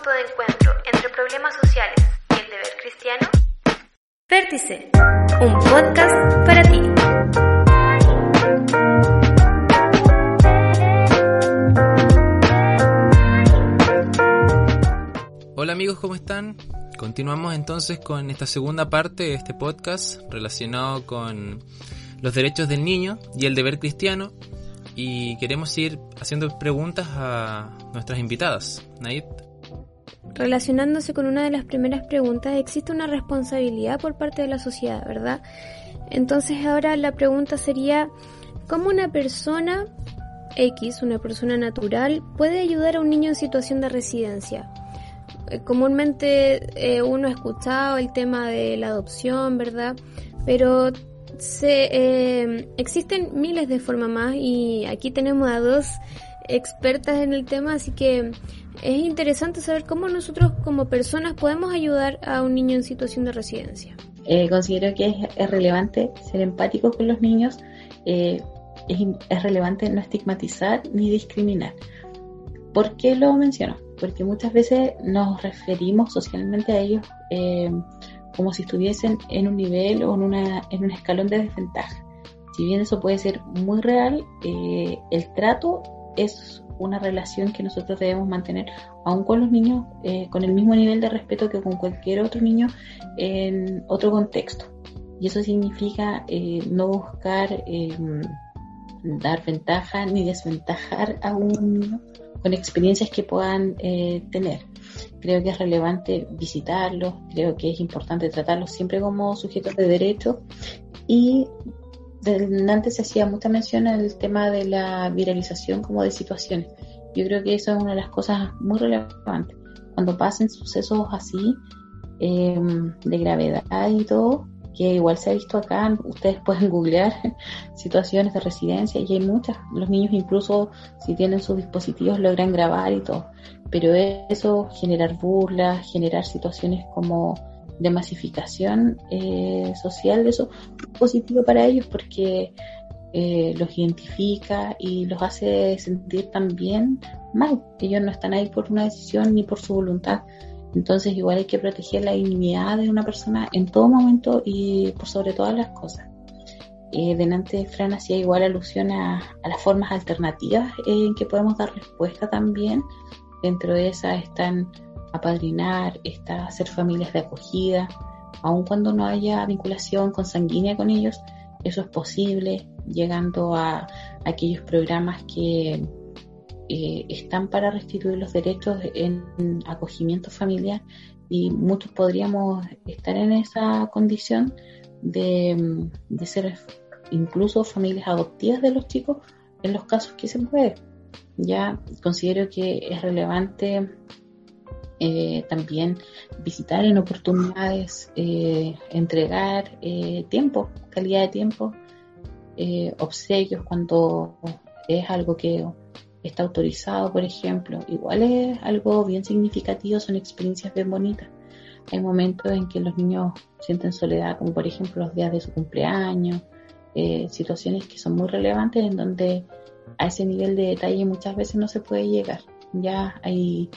punto de encuentro entre problemas sociales y el deber cristiano? Vértice, un podcast para ti. Hola amigos, ¿cómo están? Continuamos entonces con esta segunda parte de este podcast relacionado con los derechos del niño y el deber cristiano y queremos ir haciendo preguntas a nuestras invitadas. Naid. Relacionándose con una de las primeras preguntas, existe una responsabilidad por parte de la sociedad, ¿verdad? Entonces ahora la pregunta sería, ¿cómo una persona X, una persona natural, puede ayudar a un niño en situación de residencia? Eh, comúnmente eh, uno ha escuchado el tema de la adopción, ¿verdad? Pero se, eh, existen miles de formas más y aquí tenemos a dos expertas en el tema, así que es interesante saber cómo nosotros como personas podemos ayudar a un niño en situación de residencia. Eh, considero que es, relevante ser empáticos con los niños, eh, es, relevante no estigmatizar ni discriminar. ¿Por qué lo menciono? Porque muchas veces nos referimos socialmente a ellos como si estuviesen en un nivel o en, una, en un escalón de desventaja. Si bien eso puede ser muy real, eh, el trato es una relación que nosotros debemos mantener aún con los niños eh, con el mismo nivel de respeto que con cualquier otro niño en otro contexto. Y eso significa eh, no buscar em, dar ventaja ni desventajar a un niño con experiencias que puedan tener. Creo que es relevante visitarlos, creo que es importante tratarlos siempre como sujetos de derecho y antes se hacía mucha mención al tema de la viralización como de situaciones. Yo creo que eso es una de las cosas muy relevantes. Cuando pasen sucesos así, em, de gravedad y todo, que igual se ha visto acá, ustedes pueden googlear situaciones de residencia y hay muchas. Los niños incluso si tienen sus dispositivos logran grabar y todo. Pero eso, generar burlas, generar situaciones como de masificación eh, social, eso es positivo para ellos porque eh, los identifica y los hace sentir también mal. Ellos no están ahí por una decisión ni por su voluntad. Entonces igual hay que proteger la dignidad de una persona en todo momento y por sobre todas las cosas. Eh, delante Fran hacía igual alusión a, las formas alternativas en que podemos dar respuesta también. Dentro de esas están apadrinar, está hacer familias de acogida, aun cuando no haya vinculación consanguínea con ellos, eso es posible, llegando a aquellos programas que eh, están para restituir los derechos en acogimiento familiar y muchos podríamos estar en esa condición de, ser incluso familias adoptivas de los chicos en los casos que se puede. Ya considero que es relevante eh, también visitar en oportunidades, eh, entregar tiempo, calidad de tiempo, obsequios cuando es algo que está autorizado, por ejemplo, igual es algo bien significativo, son experiencias bien bonitas. Hay momentos en que los niños sienten soledad, como por ejemplo los días de su cumpleaños, eh, situaciones que son muy relevantes en donde a ese nivel de detalle muchas veces no se puede llegar. Ya hay,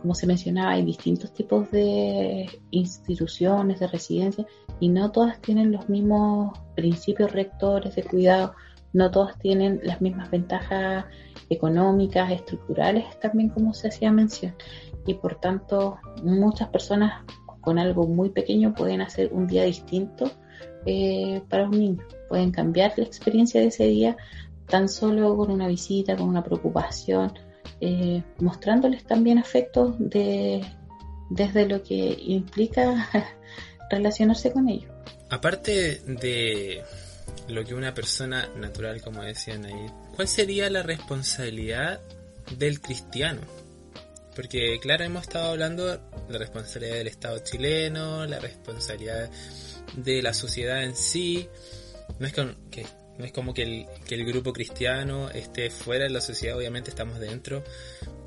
como se mencionaba, hay distintos tipos de instituciones, de residencias, y no todas tienen los mismos principios rectores de cuidado, no todas tienen las mismas ventajas económicas, estructurales, también como se hacía mención. Y por tanto, muchas personas con algo muy pequeño pueden hacer un día distinto eh, para un niño. Pueden cambiar la experiencia de ese día tan solo con una visita, con una preocupación, eh, mostrándoles también afectos de, desde lo que implica relacionarse con ellos. Aparte de lo que una persona natural, como decían ahí, ¿cuál sería la responsabilidad del cristiano? Porque claro, hemos estado hablando de la responsabilidad del Estado chileno, la responsabilidad de la sociedad en sí. No es, que, no es como que el, que el grupo cristiano esté fuera de la sociedad, obviamente estamos dentro,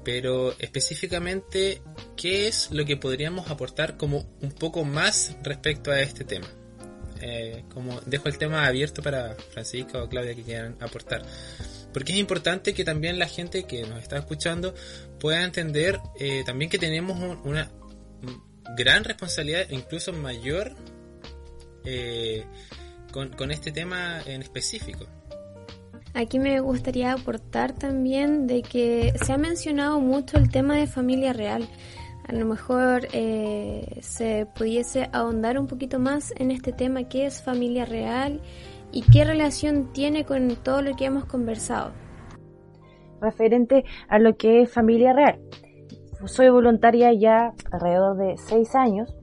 pero específicamente, ¿qué es lo que podríamos aportar como un poco más respecto a este tema? Eh, como dejo el tema abierto para Francisco o Claudia que quieran aportar. Porque es importante que también la gente que nos está escuchando pueda entender eh, también que tenemos una gran responsabilidad, incluso mayor, eh, con, con este tema en específico. Aquí me gustaría aportar también de que se ha mencionado mucho el tema de familia real. A lo mejor eh, se pudiese ahondar un poquito más en este tema, qué es familia real y qué relación tiene con todo lo que hemos conversado. Referente a lo que es familia real. Soy voluntaria ya alrededor de seis años.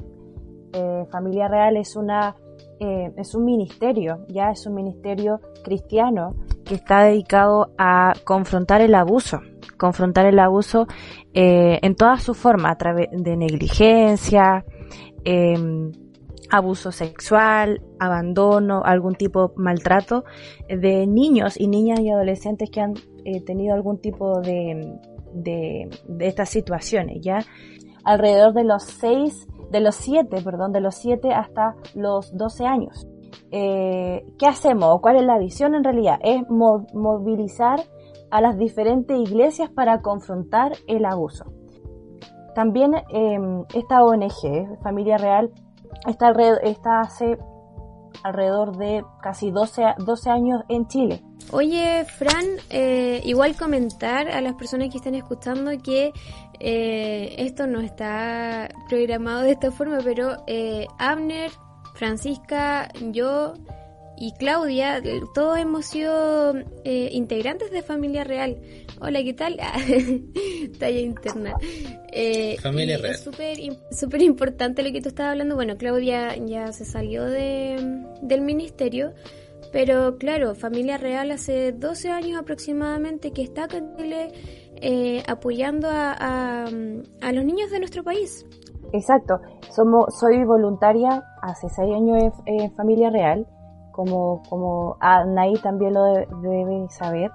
Eh, familia real es una eh, es un ministerio, ya es un ministerio cristiano que está dedicado a confrontar el abuso, confrontar el abuso eh, en toda su forma, a través de negligencia, em, abuso sexual, abandono, algún tipo de maltrato de niños y niñas y adolescentes que han eh, tenido algún tipo de, de, estas situaciones, ¿ya? Alrededor de los seis, de los siete, perdón, de los siete hasta los doce años. Eh, ¿qué hacemos? ¿Cuál es la visión en realidad? Es movilizar a las diferentes iglesias para confrontar el abuso. También eh, esta ONG, Familia Real, está, está hace alrededor de casi 12, 12 años en Chile. Oye, Fran, eh, igual comentar a las personas que están escuchando que eh, esto no está programado de esta forma, pero eh, Abner Francisca, yo y Claudia, todos hemos sido eh, integrantes de Familia Real. Hola, ¿qué tal? Talla interna. Eh, Familia Real. Es súper importante lo que tú estabas hablando. Bueno, Claudia ya se salió de, del ministerio, pero claro, Familia Real hace 12 años aproximadamente que está acá en Chile eh, apoyando a, a, a los niños de nuestro país. Exacto, Somos, soy voluntaria hace seis años en, Familia Real, como, como Anaí también lo debe, saber.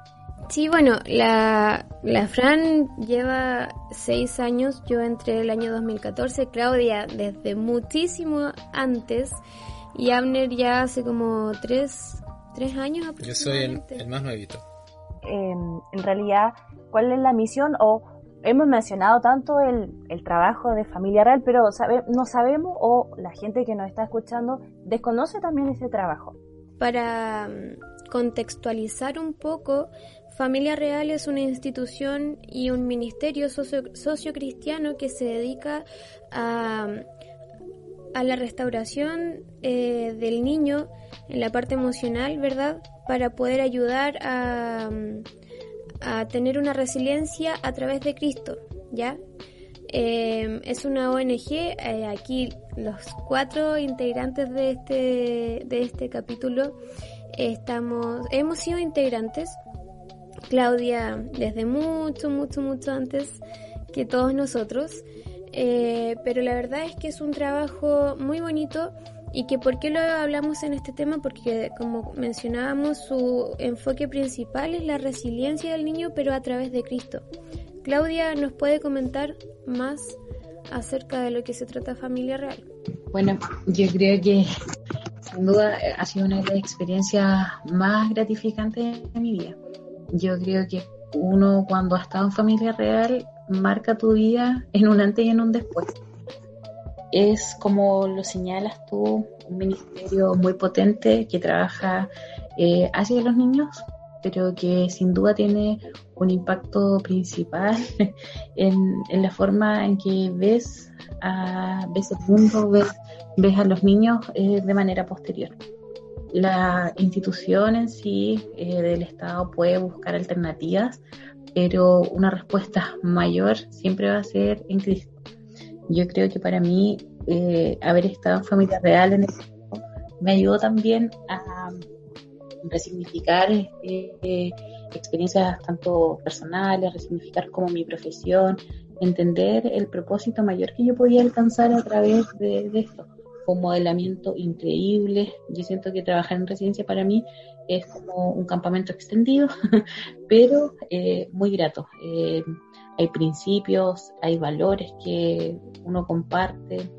Sí, bueno, la, la Fran lleva seis años, yo entré el año 2014, Claudia desde muchísimo antes y Abner ya hace como tres, tres años Yo soy el, más nuevito. Eh, en realidad, ¿cuál es la misión o hemos mencionado tanto el, el, trabajo de familia real, pero sabe, no sabemos o la gente que nos está escuchando desconoce también ese trabajo. Para mm, contextualizar un poco, Familia Real es una institución y un ministerio socio, cristiano que se dedica a, a la restauración eh, del niño en la parte emocional, ¿verdad? Para poder ayudar a mm, a tener una resiliencia a través de Cristo, ¿ya? Eh, es una ONG, eh, aquí los cuatro integrantes de este, de este capítulo estamos, hemos sido integrantes, Claudia desde mucho, mucho, mucho antes que todos nosotros, eh, pero la verdad es que es un trabajo muy bonito ¿Y que por qué lo hablamos en este tema? Porque como mencionábamos, su enfoque principal es la resiliencia del niño, pero a través de Cristo. Claudia, ¿nos puede comentar más acerca de lo que se trata Familia Real? Bueno, yo creo que sin duda ha sido una de las experiencias más gratificantes de mi vida. Yo creo que uno cuando ha estado en Familia Real marca tu vida en un antes y en un después es, como lo señalas tú, un ministerio muy potente que trabaja eh, hacia los niños, pero que sin duda tiene un impacto principal en, la forma en que ves, a, ves el mundo, ves, ves a los niños eh, de manera posterior. La institución en sí eh, del Estado puede buscar alternativas, pero una respuesta mayor siempre va a ser en Cristo yo creo que para mí eh, haber estado en familia real en el me ayudó también a resignificar eh, experiencias tanto personales, resignificar como mi profesión, entender el propósito mayor que yo podía alcanzar a través de, esto. Fue un modelamiento increíble. Yo siento que trabajar en residencia para mí es como un campamento extendido, pero eh, muy grato. Eh, hay principios, hay valores que uno comparte.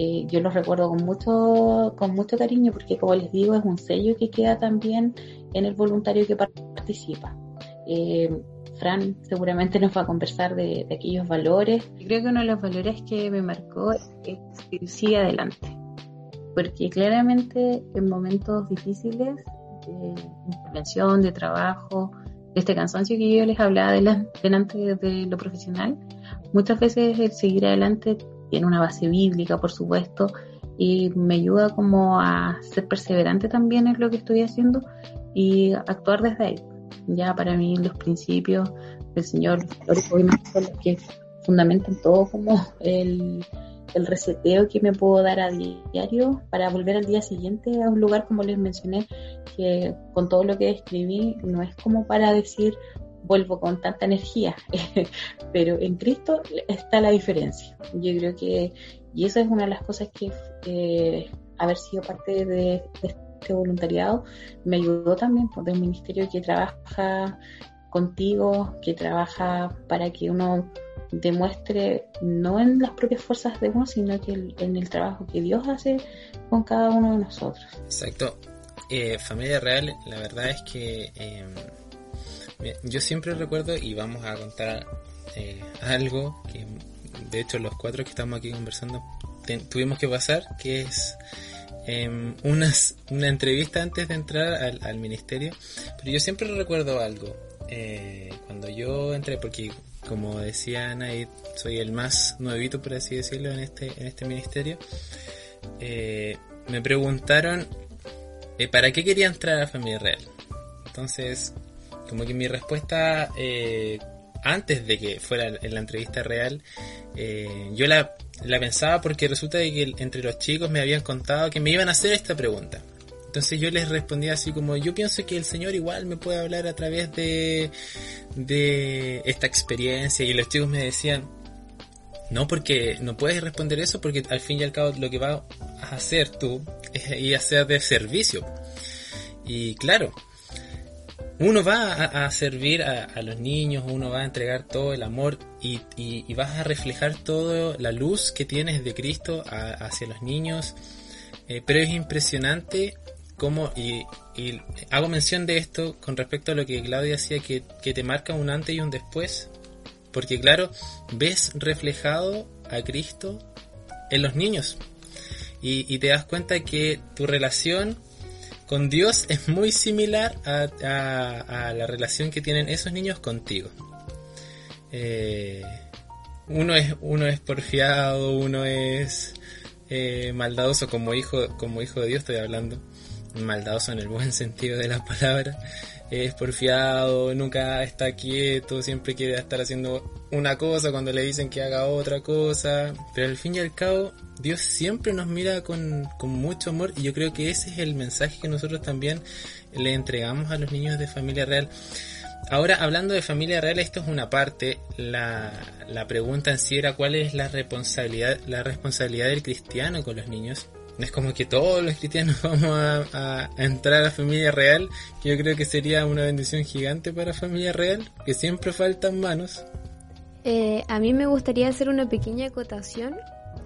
Eh, yo los recuerdo con mucho, con mucho cariño porque como les digo es un sello que queda también en el voluntario que participa. Eh, Fran seguramente nos va a conversar de, aquellos valores. Creo que uno de los valores que me marcó es que sigue adelante, porque claramente en momentos difíciles de intervención, de trabajo, de este cansancio que yo les hablaba delante de lo profesional, muchas veces el seguir adelante tiene una base bíblica, por supuesto, y me ayuda como a ser perseverante también en lo que estoy haciendo y actuar desde ahí. Ya para mí los principios del Señor son los que fundamentan todo como el, el reseteo que me puedo dar a diario para volver al día siguiente a un lugar como les mencioné, que con todo lo que escribí no es como para decir vuelvo con tanta energía, pero en Cristo está la diferencia. Yo creo que, y eso es una de las cosas que eh, haber sido parte de, este voluntariado me ayudó también por un ministerio que trabaja contigo, que trabaja para que uno demuestre no en las propias fuerzas de uno, sino que en el trabajo que Dios hace con cada uno de nosotros. Exacto. Eh, familia Real, la verdad es que em, yo siempre recuerdo y vamos a contar eh, algo que de hecho los cuatro que estamos aquí conversando tuvimos que pasar, que es eh, una entrevista antes de entrar al, ministerio, pero yo siempre recuerdo algo. Eh, cuando yo entré, porque como decía Ana, soy el más nuevito, por así decirlo, en este, en este ministerio, eh, me preguntaron eh, para qué quería entrar a Familia Real. Entonces, como que mi respuesta antes de que fuera en la entrevista real, yo la la pensaba porque resulta que entre los chicos me habían contado que me iban a hacer esta pregunta. Entonces yo les respondía así como, yo pienso que el Señor igual me puede hablar a través de, de esta experiencia y los chicos me decían, no, porque no puedes responder eso porque al fin y al cabo lo que vas a hacer tú es ir a ser de servicio. Y claro, uno va a, servir a, los niños, uno va a entregar todo el amor y, vas a reflejar toda la luz que tienes de Cristo hacia los niños. Eh, pero es impresionante cómo, y, hago mención de esto con respecto a lo que Claudia decía, que, que te marca un antes y un después. Porque claro, ves reflejado a Cristo en los niños. Y, y te das cuenta que tu relación con Dios es muy similar a, la relación que tienen esos niños contigo. Eh, uno es uno es porfiado, uno es eh, maldadoso como hijo como hijo de Dios estoy hablando, maldadoso en el buen sentido de la palabra es porfiado, nunca está quieto, siempre quiere estar haciendo una cosa cuando le dicen que haga otra cosa. Pero al fin y al cabo, Dios siempre nos mira con, con mucho amor y yo creo que ese es el mensaje que nosotros también le entregamos a los niños de familia real. Ahora, hablando de familia real, esto es una parte. La, la pregunta en sí era cuál es la responsabilidad, la responsabilidad del cristiano con los niños. Es como que todos los cristianos vamos a, entrar a familia real, que yo creo que sería una bendición gigante para familia real, que siempre faltan manos. Eh, a mí me gustaría hacer una pequeña acotación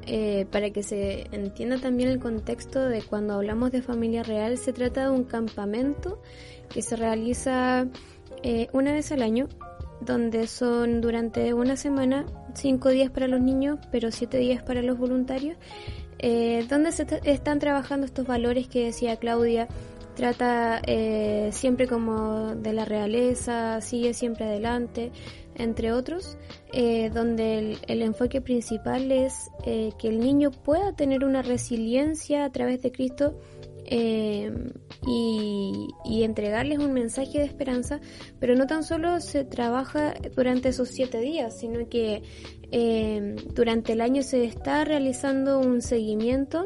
eh, para que se entienda también el contexto de cuando hablamos de familia real, se trata de un campamento que se realiza eh, una vez al año, donde son durante una semana cinco días para los niños, pero siete días para los voluntarios eh, donde se están trabajando estos valores que decía Claudia. Trata eh, siempre como de la realeza, sigue siempre adelante, entre otros, eh, donde el, enfoque principal es que el niño pueda tener una resiliencia a través de Cristo y, y, entregarles un mensaje de esperanza, pero no tan solo se trabaja durante esos siete días, sino que eh, durante el año se está realizando un seguimiento.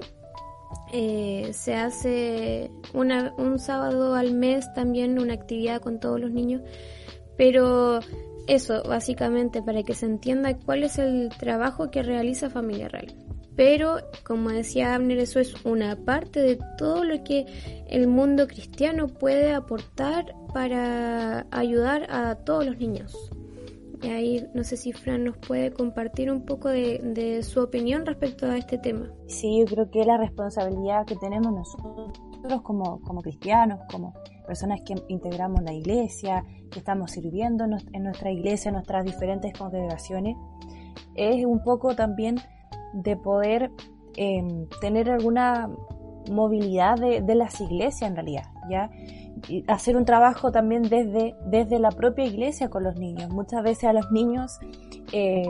Eh, se hace una, un sábado al mes también una actividad con todos los niños. Pero eso, básicamente, para que se entienda cuál es el trabajo que realiza Familia Real. Pero, como decía Abner, eso es una parte de todo lo que el mundo cristiano puede aportar para ayudar a todos los niños. Y ahí no sé si Fran nos puede compartir un poco de, su opinión respecto a este tema. Sí, yo creo que la responsabilidad que tenemos nosotros como, como cristianos, como personas que integramos la iglesia, que estamos sirviendo en nuestra iglesia, en nuestras diferentes congregaciones, es un poco también de poder em, tener alguna movilidad de, de, las iglesias en realidad, ¿ya? hacer un trabajo también desde, desde la propia iglesia con los niños. Muchas veces a los niños eh,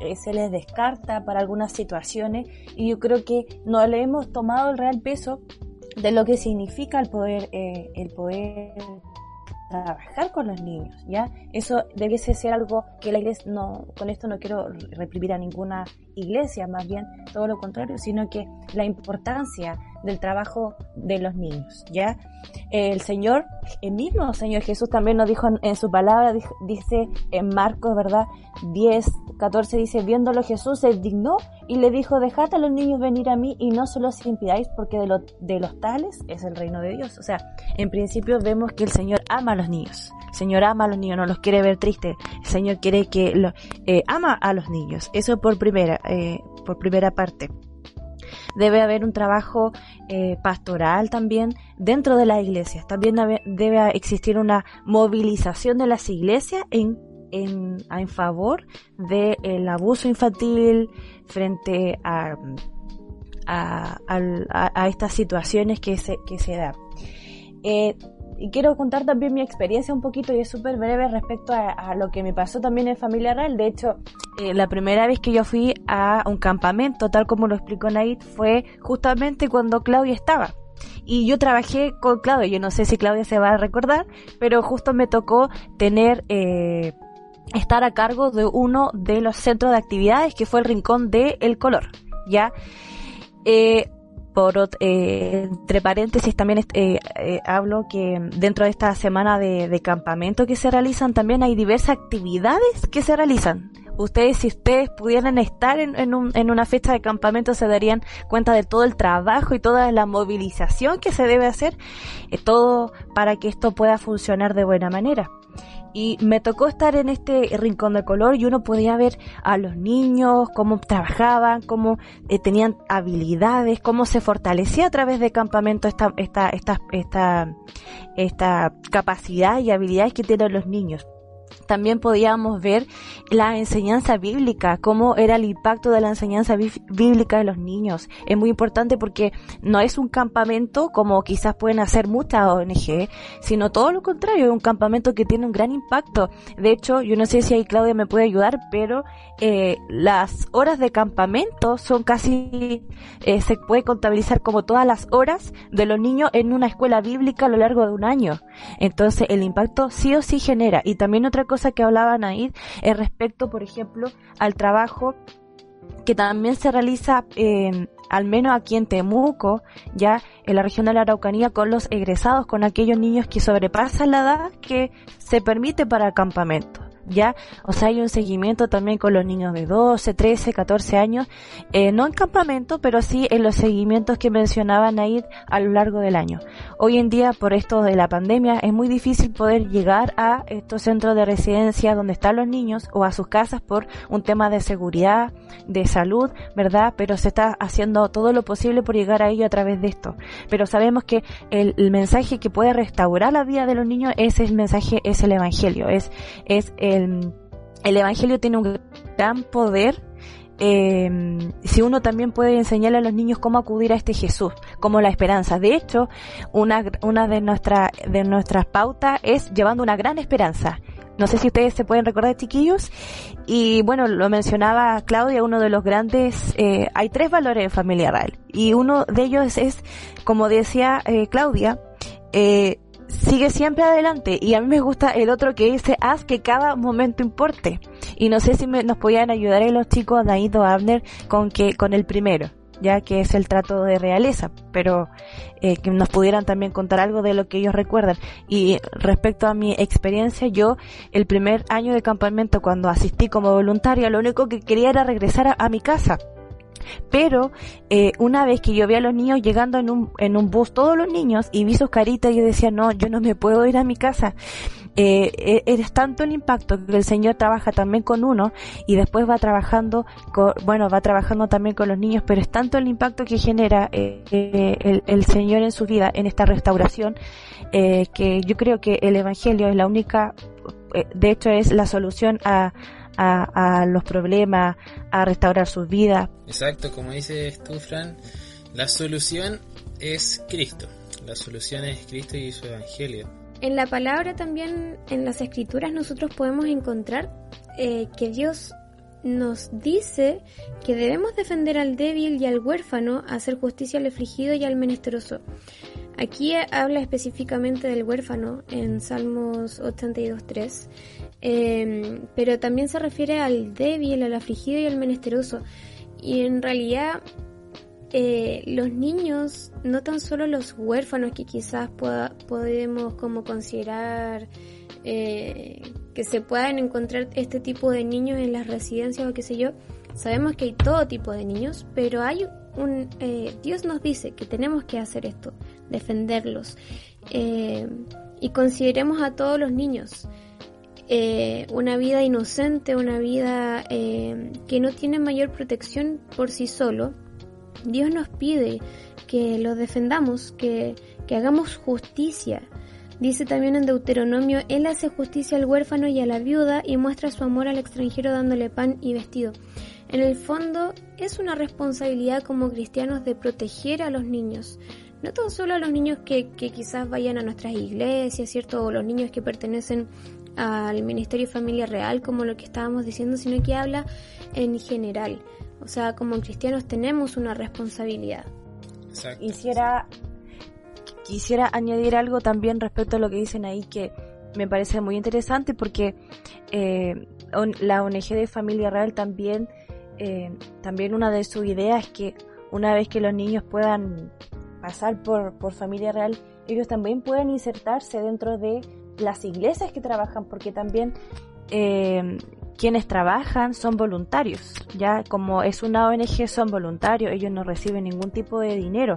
eh, se les descarta para algunas situaciones y yo creo que no le hemos tomado el real peso de lo que significa el poder, eh, el poder trabajar con los niños, ¿ya? Eso debiese ser algo que la iglesia, no, con esto no quiero reprimir a ninguna iglesia, más bien todo lo contrario, sino que la importancia del trabajo de los niños, ¿ya? El Señor, el mismo Señor Jesús también nos dijo en, su palabra, dice en Marcos, ¿verdad? 10, 14 dice, viéndolo Jesús se dignó y le dijo, dejad a los niños venir a mí y no se los impidáis porque de, lo, de los tales es el reino de Dios. O sea, en principio vemos que el Señor ama a los niños. El Señor ama a los niños, no los quiere ver tristes. El Señor quiere que lo, eh, ama a los niños. Eso por primera, eh, por primera parte. Debe haber un trabajo eh, pastoral también dentro de las iglesias. También debe existir una movilización de las iglesias en, en, en favor del abuso infantil frente a, a, estas situaciones que se, que se dan. Eh, y quiero contar también mi experiencia un poquito y es súper breve respecto a, lo que me pasó también en Familia Real. De hecho, eh, la primera vez que yo fui a un campamento, tal como lo explicó Naid, fue justamente cuando Claudia estaba. Y yo trabajé con Claudia, yo no sé si Claudia se va a recordar, pero justo me tocó tener... Eh, estar a cargo de uno de los centros de actividades que fue el Rincón de El Color, ¿ya? Eh, por, eh, entre paréntesis también eh, eh, hablo que dentro de esta semana de, campamento que se realizan también hay diversas actividades que se realizan. Ustedes, si ustedes pudieran estar en, en, un, en una fecha de campamento, se darían cuenta de todo el trabajo y toda la movilización que se debe hacer, todo para que esto pueda funcionar de buena manera. Y me tocó estar en este rincón de color y uno podía ver a los niños, cómo trabajaban, cómo eh, tenían habilidades, cómo se fortalecía a través de campamento esta, esta, esta, esta, esta capacidad y habilidades que tienen los niños también podíamos ver la enseñanza bíblica, cómo era el impacto de la enseñanza bíblica de los niños. Es muy importante porque no es un campamento como quizás pueden hacer muchas ONG, sino todo lo contrario, es un campamento que tiene un gran impacto. De hecho, yo no sé si ahí Claudia me puede ayudar, pero eh, las horas de campamento son casi, eh, se puede contabilizar como todas las horas de los niños en una escuela bíblica a lo largo de un año. Entonces, el impacto sí o sí genera. Y también otra cosa que hablaban ahí es respecto, por ejemplo, al trabajo que también se realiza eh, al menos aquí en Temuco, ya en la región de la Araucanía, con los egresados, con aquellos niños que sobrepasan la edad que se permite para el campamento. ¿Ya? O sea, hay un seguimiento también con los niños de 12, 13, 14 años, eh, no en campamento, pero sí en los seguimientos que mencionaban ahí a lo largo del año. Hoy en día, por esto de la pandemia, es muy difícil poder llegar a estos centros de residencia donde están los niños o a sus casas por un tema de seguridad, de salud, ¿verdad? Pero se está haciendo todo lo posible por llegar a ello a través de esto. Pero sabemos que el, el mensaje que puede restaurar la vida de los niños es el mensaje, es el evangelio, es, es el, Evangelio tiene un gran poder eh, si uno también puede enseñarle a los niños cómo acudir a este Jesús, como la esperanza. De hecho, una, una de, nuestra, de nuestras pautas es llevando una gran esperanza. No sé si ustedes se pueden recordar, chiquillos. Y bueno, lo mencionaba Claudia, uno de los grandes, eh, hay tres valores en familia real. Y uno de ellos es, como decía eh, Claudia, eh, sigue siempre adelante. Y a mí me gusta el otro que dice, haz que cada momento importe. Y no sé si nos podían ayudar los chicos, David Abner, con, que, con el primero, ya que es el trato de realeza, pero eh, que nos pudieran también contar algo de lo que ellos recuerdan. Y respecto a mi experiencia, yo el primer año de campamento, cuando asistí como voluntaria, lo único que quería era regresar a mi casa Pero eh, una vez que yo vi a los niños llegando en un, en un bus, todos los niños, y vi sus caritas, yo decía, no, yo no me puedo ir a mi casa. Eh, e, es tanto el impacto que el Señor trabaja también con uno y después va trabajando, bueno, va trabajando también con los niños, pero es tanto el impacto que genera eh, eh el, el, Señor en su vida, en esta restauración, eh, que yo creo que el Evangelio es la única, eh, de hecho es la solución a, a, a, los problemas, a restaurar sus vidas. Exacto, como dices tú, Fran, la solución es Cristo. La solución es Cristo y su Evangelio. En la palabra también, en las escrituras, nosotros podemos encontrar eh, que Dios nos dice que debemos defender al débil y al huérfano, hacer justicia al afligido y al menesteroso. Aquí habla específicamente del huérfano en Salmos 82.3, eh, pero también se refiere al débil, al afligido y al menesteroso. Y en realidad eh, los niños, no tan solo los huérfanos que quizás podemos como considerar eh, que se puedan encontrar este tipo de niños en las residencias o qué sé yo, sabemos que hay todo tipo de niños, pero hay un eh, Dios nos dice que tenemos que hacer esto, defenderlos eh, y consideremos a todos los niños. Eh, una vida inocente, una vida eh, que no tiene mayor protección por sí solo, Dios nos pide que los defendamos, que, que hagamos justicia. Dice también en Deuteronomio, Él hace justicia al huérfano y a la viuda y muestra su amor al extranjero dándole pan y vestido. En el fondo, es una responsabilidad como cristianos de proteger a los niños. No tan solo a los niños que, que quizás vayan a nuestras iglesias, ¿cierto? O los niños que pertenecen al Ministerio de Familia Real, como lo que estábamos diciendo, sino que habla en general. O sea, como cristianos tenemos una responsabilidad. Exacto. Quisiera, quisiera añadir algo también respecto a lo que dicen ahí que me parece muy interesante porque eh, la ONG de Familia Real también, eh, también una de sus ideas es que una vez que los niños puedan pasar por, por Familia Real, ellos también pueden insertarse dentro de las iglesias que trabajan, porque también eh, quienes trabajan son voluntarios, ya como es una ONG son voluntarios, ellos no reciben ningún tipo de dinero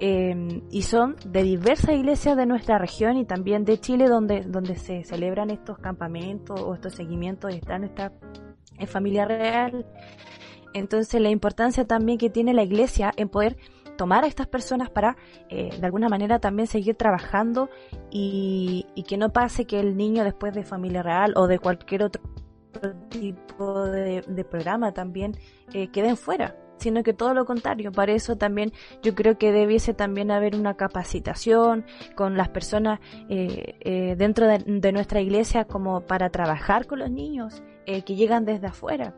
eh, y son de diversas iglesias de nuestra región y también de Chile donde, donde se celebran estos campamentos o estos seguimientos y está en familia real. Entonces la importancia también que tiene la iglesia en poder tomar a estas personas para eh, de alguna manera también seguir trabajando y, y, que no pase que el niño después de familia real o de cualquier otro tipo de, programa también eh, queden fuera sino que todo lo contrario. Para eso también yo creo que debiese también haber una capacitación con las personas eh, eh, dentro de, de, nuestra iglesia como para trabajar con los niños eh, que llegan desde afuera.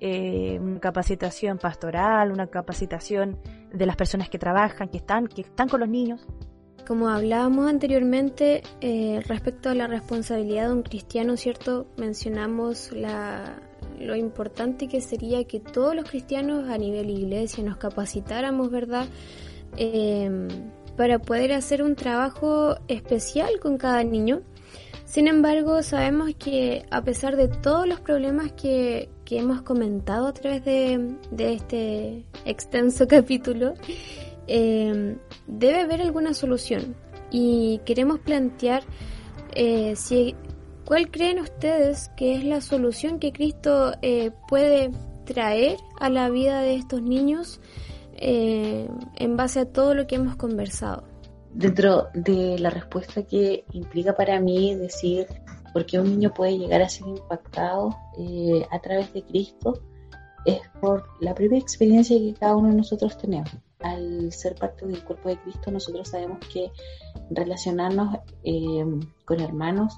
Eh, una capacitación pastoral, una capacitación de las personas que trabajan, que están, que están con los niños. Como hablábamos anteriormente eh, respecto a la responsabilidad de un cristiano, ¿cierto? Mencionamos la, lo importante que sería que todos los cristianos a nivel iglesia nos capacitáramos, ¿verdad? Eh, para poder hacer un trabajo especial con cada niño. Sin embargo, sabemos que a pesar de todos los problemas que, que hemos comentado a través de, de este extenso capítulo, eh, debe haber alguna solución. Y queremos plantear eh, si ¿Cuál creen ustedes que es la solución que Cristo eh, puede traer a la vida de estos niños en base a todo lo que hemos conversado? Dentro de la respuesta que implica para mí decir por qué un niño puede llegar a ser impactado eh, a través de Cristo, es por la propia experiencia que cada uno de nosotros tenemos. Al ser parte del cuerpo de Cristo, nosotros sabemos que relacionarnos eh, con hermanos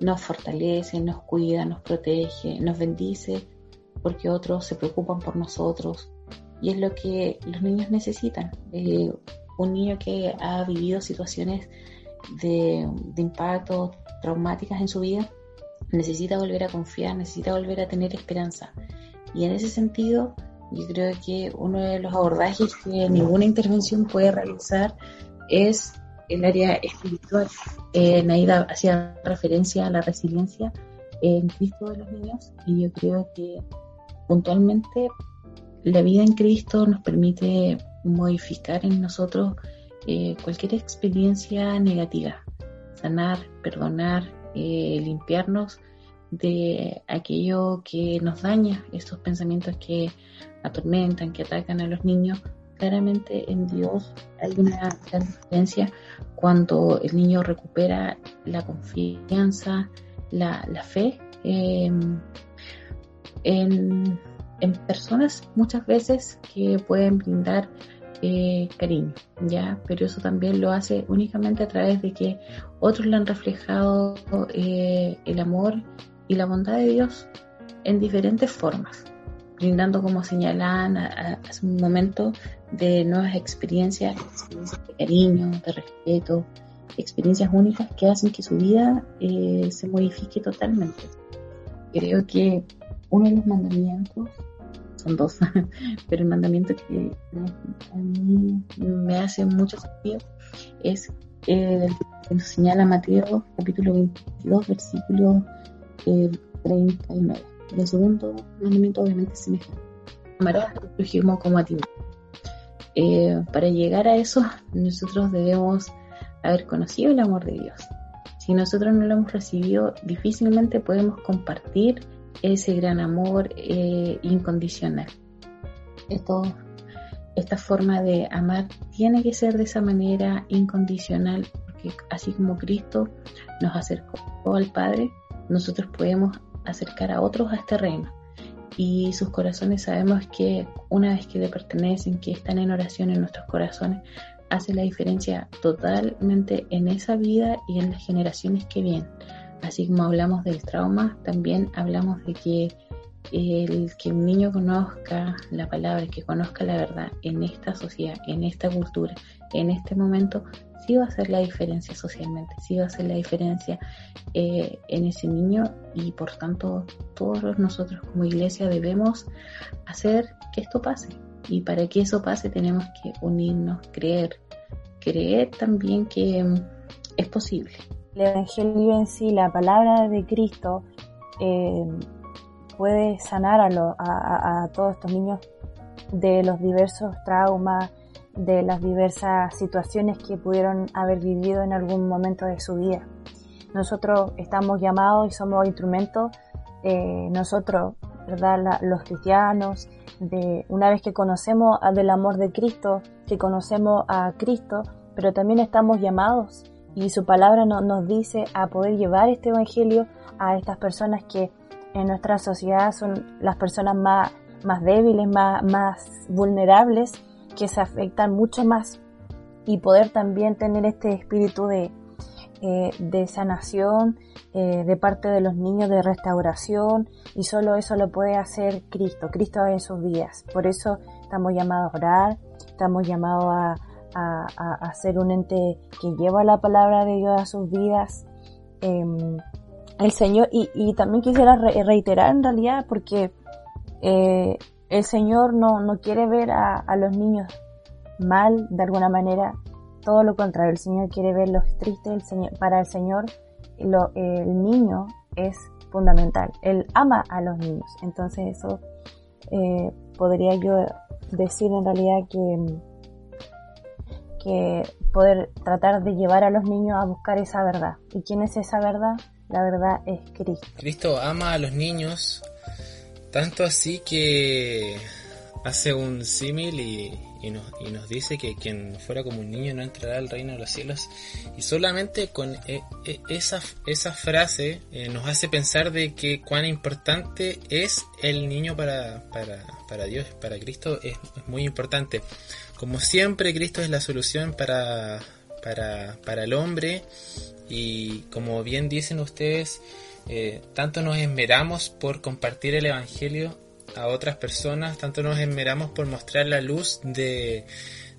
nos fortalece, nos cuida, nos protege, nos bendice, porque otros se preocupan por nosotros. Y es lo que los niños necesitan. Eh, un niño que ha vivido situaciones de, de impacto traumáticas en su vida, necesita volver a confiar, necesita volver a tener esperanza. Y en ese sentido, yo creo que uno de los abordajes que ninguna intervención puede realizar es el área espiritual. Eh, Naida hacía referencia a la resiliencia en Cristo de los niños y yo creo que puntualmente la vida en Cristo nos permite modificar en nosotros eh, cualquier experiencia negativa, sanar, perdonar, eh, limpiarnos de aquello que nos daña, estos pensamientos que atormentan, que atacan a los niños. Claramente en Dios hay una gran diferencia cuando el niño recupera la confianza, la, fe em, en, en, personas muchas veces que pueden brindar eh, cariño, ¿ya? Pero eso también lo hace únicamente a través de que otros le han reflejado eh, el amor y la bondad de Dios en diferentes formas, brindando como señalan hace un momento de nuevas experiencias, de cariño, de respeto, experiencias únicas que hacen que su vida eh, se modifique totalmente. Creo que uno de los mandamientos, son dos, pero el mandamiento que a mí me hace mucho sentido es el que nos señala Mateo capítulo 22, versículo 39. Y el segundo mandamiento obviamente es semejante. Amarás al prójimo como a ti. Eh, para llegar a eso, nosotros debemos haber conocido el amor de Dios. Si nosotros no lo hemos recibido, difícilmente podemos compartir ese gran amor eh, incondicional. Esto, esta forma de amar tiene que ser de esa manera incondicional, porque así como Cristo nos acercó al Padre, nosotros podemos acercar a otros a este reino. Y sus corazones sabemos que una vez que le pertenecen, que están en oración en nuestros corazones, hace la diferencia totalmente en esa vida y en las generaciones que vienen. Así como hablamos del trauma, también hablamos de que el que un niño conozca la palabra, que conozca la verdad en esta sociedad, en esta cultura, en este momento, sí va a hacer la diferencia socialmente, sí va a hacer la diferencia eh, en ese niño y por tanto todos nosotros como iglesia debemos hacer que esto pase. Y para que eso pase tenemos que unirnos, creer, creer también que mm, es posible. El Evangelio en sí, la palabra de Cristo, eh, puede sanar a, todos estos niños de los diversos traumas, de las diversas situaciones que pudieron haber vivido en algún momento de su vida. Nosotros estamos llamados y somos instrumentos, eh, nosotros, ¿verdad? los cristianos, de una vez que conocemos del amor de Cristo, que conocemos a Cristo, pero también estamos llamados y su palabra nos dice a poder llevar este evangelio a estas personas que en nuestra sociedad son las personas más, más débiles, más, más vulnerables que se afectan mucho más y poder también tener este espíritu de, eh, de sanación eh, de parte de los niños, de restauración y solo eso lo puede hacer Cristo, Cristo en sus días. Por eso estamos llamados a orar, estamos llamados a, a, ser un ente que lleva la palabra de Dios a sus vidas. Em, el Señor, y, también quisiera reiterar en realidad, porque eh, el Señor no, no quiere ver a, a, los niños mal de alguna manera, todo lo contrario, el Señor quiere verlos tristes, el Señor, para el Señor lo, el niño es fundamental, Él ama a los niños, entonces eso eh, podría yo decir en realidad que, que poder tratar de llevar a los niños a buscar esa verdad. ¿Y quién es esa verdad? La verdad es Cristo. Cristo ama a los niños tanto así que hace un símil y, nos, dice que quien fuera como un niño no entrará al reino de los cielos. Y solamente con e, e, esa, frase eh, nos hace pensar de que cuán importante es el niño para, Dios, para Cristo, es, muy importante. Como siempre, Cristo es la solución para, para, para el hombre. Y como bien dicen ustedes, eh, tanto nos esmeramos por compartir el Evangelio a otras personas, tanto nos esmeramos por mostrar la luz de,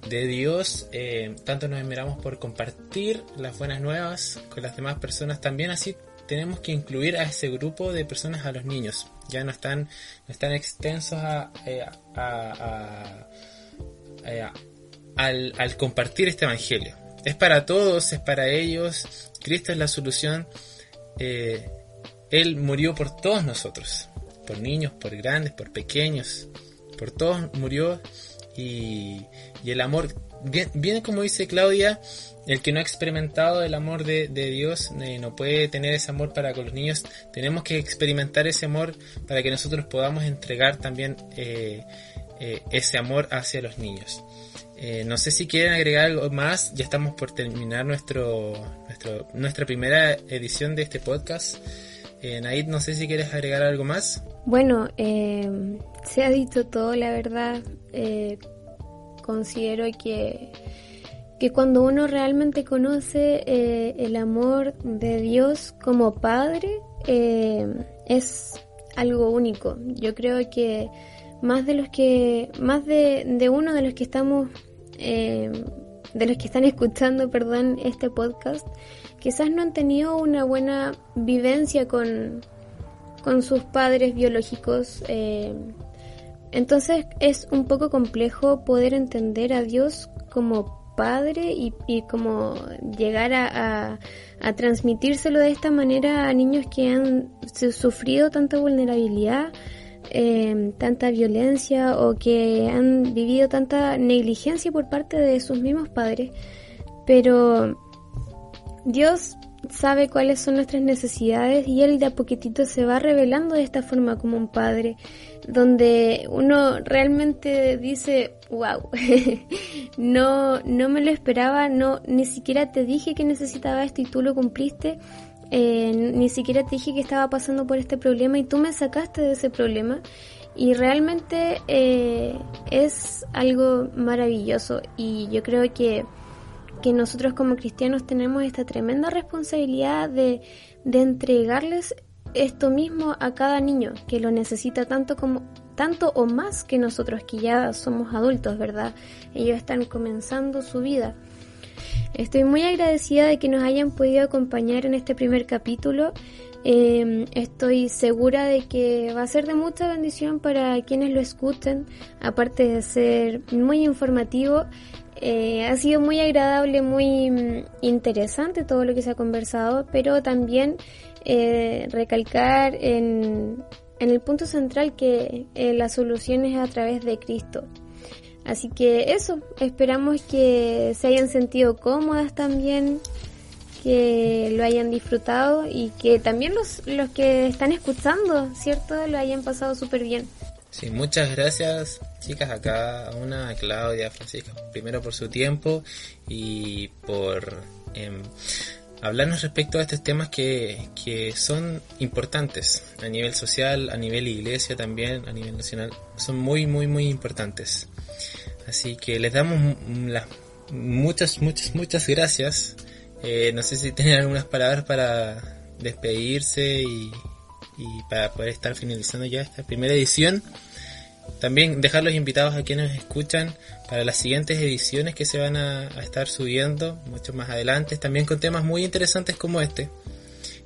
de Dios, eh, tanto nos esmeramos por compartir las buenas nuevas con las demás personas, también así tenemos que incluir a ese grupo de personas, a los niños, ya no están, no están extensos a, eh, al, al compartir este Evangelio. Es para todos, es para ellos, Cristo es la solución. Eh, él murió por todos nosotros, por niños, por grandes, por pequeños, por todos murió y, y el amor, bien, bien como dice Claudia, el que no ha experimentado el amor de, Dios eh, no puede tener ese amor para con los niños. Tenemos que experimentar ese amor para que nosotros podamos entregar también eh, eh, ese amor hacia los niños. no sé si quieren agregar algo más. Ya estamos por terminar nuestro, nuestra primera edición de este podcast. Naid, no sé si quieres agregar algo más. Bueno, se ha dicho todo, la verdad. considero que que cuando uno realmente conoce eh, el amor de Dios como Padre, eh, es algo único. Yo creo que más de los que, más de, uno de los que estamos, eh, de los que están escuchando, perdón, este podcast, quizás no han tenido una buena vivencia con, con sus padres biológicos. entonces es un poco complejo poder entender a Dios como padre y, como llegar a, transmitírselo de esta manera a niños que han sufrido tanta vulnerabilidad, eh, tanta violencia o que han vivido tanta negligencia por parte de sus mismos padres. Pero Dios sabe cuáles son nuestras necesidades y Él de a poquitito se va revelando de esta forma como un padre, donde uno realmente dice, wow, no, no me lo esperaba, no, ni siquiera te dije que necesitaba esto y tú lo cumpliste, eh, ni siquiera te dije que estaba pasando por este problema y tú me sacaste de ese problema. Y realmente eh, es algo maravilloso y yo creo que que nosotros como cristianos tenemos esta tremenda responsabilidad de, de entregarles esto mismo a cada niño que lo necesita tanto como tanto o más que nosotros que ya somos adultos, ¿verdad? Ellos están comenzando su vida. Estoy muy agradecida de que nos hayan podido acompañar en este primer capítulo. Em, estoy segura de que va a ser de mucha bendición para quienes lo escuchen, aparte de ser muy informativo eh, ha sido muy agradable, muy mm, interesante todo lo que se ha conversado, pero también eh, recalcar en, el punto central que eh, la solución es a través de Cristo. Así que eso, esperamos que se hayan sentido cómodas también, que lo hayan disfrutado y que también los, los que están escuchando, ¿cierto? Lo hayan pasado súper bien. Sí, muchas gracias chicas acá, a una, a Claudia, a Francisca, primero por su tiempo y por em, hablarnos respecto a estos temas que, que son importantes a nivel social, a nivel iglesia también, a nivel nacional, son muy, muy, muy importantes. Así que les damos las muchas, muchas, muchas gracias. Eh, no sé si tienen algunas palabras para despedirse y, para poder estar finalizando ya esta primera edición. También dejar los invitados a quienes escuchan para las siguientes ediciones que se van a, estar subiendo mucho más adelante, también con temas muy interesantes como este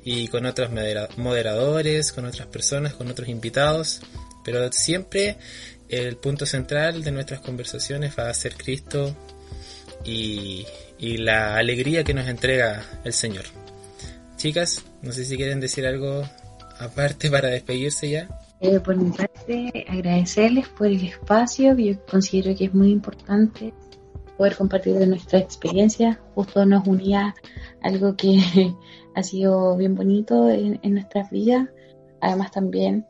y con otros moderadores, con otras personas, con otros invitados, pero siempre el punto central de nuestras conversaciones va a ser Cristo y, y la alegría que nos entrega el Señor. Chicas, no sé si quieren decir algo aparte para despedirse ya. Eh, por mi parte, agradecerles por el espacio, yo considero que es muy importante poder compartir de nuestra experiencia. Justo nos unía algo que ha sido bien bonito en, nuestras vidas. Además también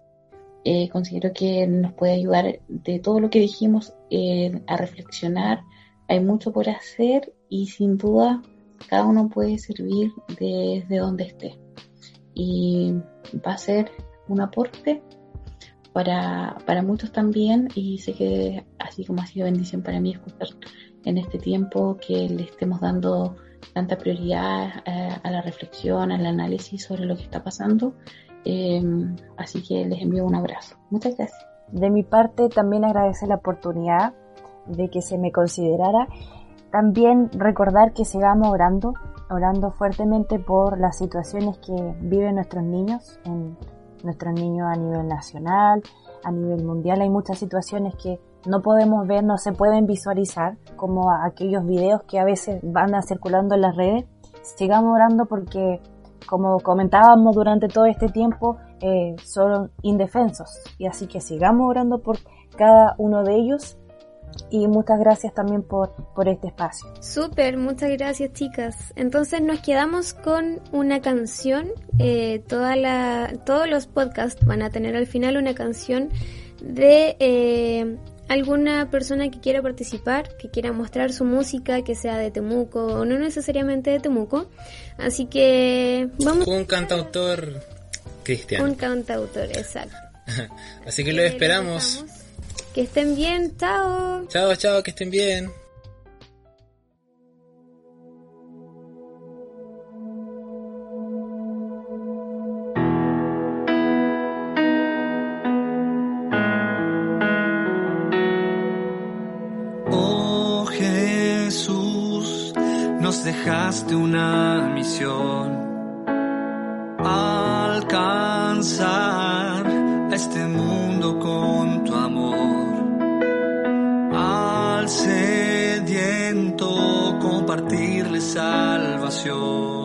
eh, considero que nos puede ayudar de todo lo que dijimos eh, a reflexionar. Hay mucho por hacer y sin duda cada uno puede servir desde donde esté. Y va a ser un aporte para, para muchos también y sé que así como ha sido bendición para mí escuchar en este tiempo que le estemos dando tanta prioridad eh, a, la reflexión, al análisis sobre lo que está pasando. Em, así que les envío un abrazo. Muchas gracias. De mi parte también agradecer la oportunidad de que se me considerara. También recordar que sigamos orando, orando fuertemente por las situaciones que viven nuestros niños en nuestros niños a nivel nacional, a nivel mundial. Hay muchas situaciones que no podemos ver, no se pueden visualizar, como aquellos videos que a veces van circulando en las redes. Sigamos orando porque, como comentábamos durante todo este tiempo, eh, son indefensos. Y así que sigamos orando por cada uno de ellos y muchas gracias también por, por este espacio. Súper, muchas gracias chicas. Entonces nos quedamos con una canción. Eh, toda la, todos los podcasts van a tener al final una canción de eh, alguna persona que quiera participar, que quiera mostrar su música, que sea de Temuco o no necesariamente de Temuco. Así que vamos. Un cantautor cristiano. Un cantautor, exacto. Así que lo esperamos. Que estén bien, chao. Chao, chao, que estén bien. Dejaste una misión. Alcanzar este mundo con tu amor. Al sediento compartirle salvación.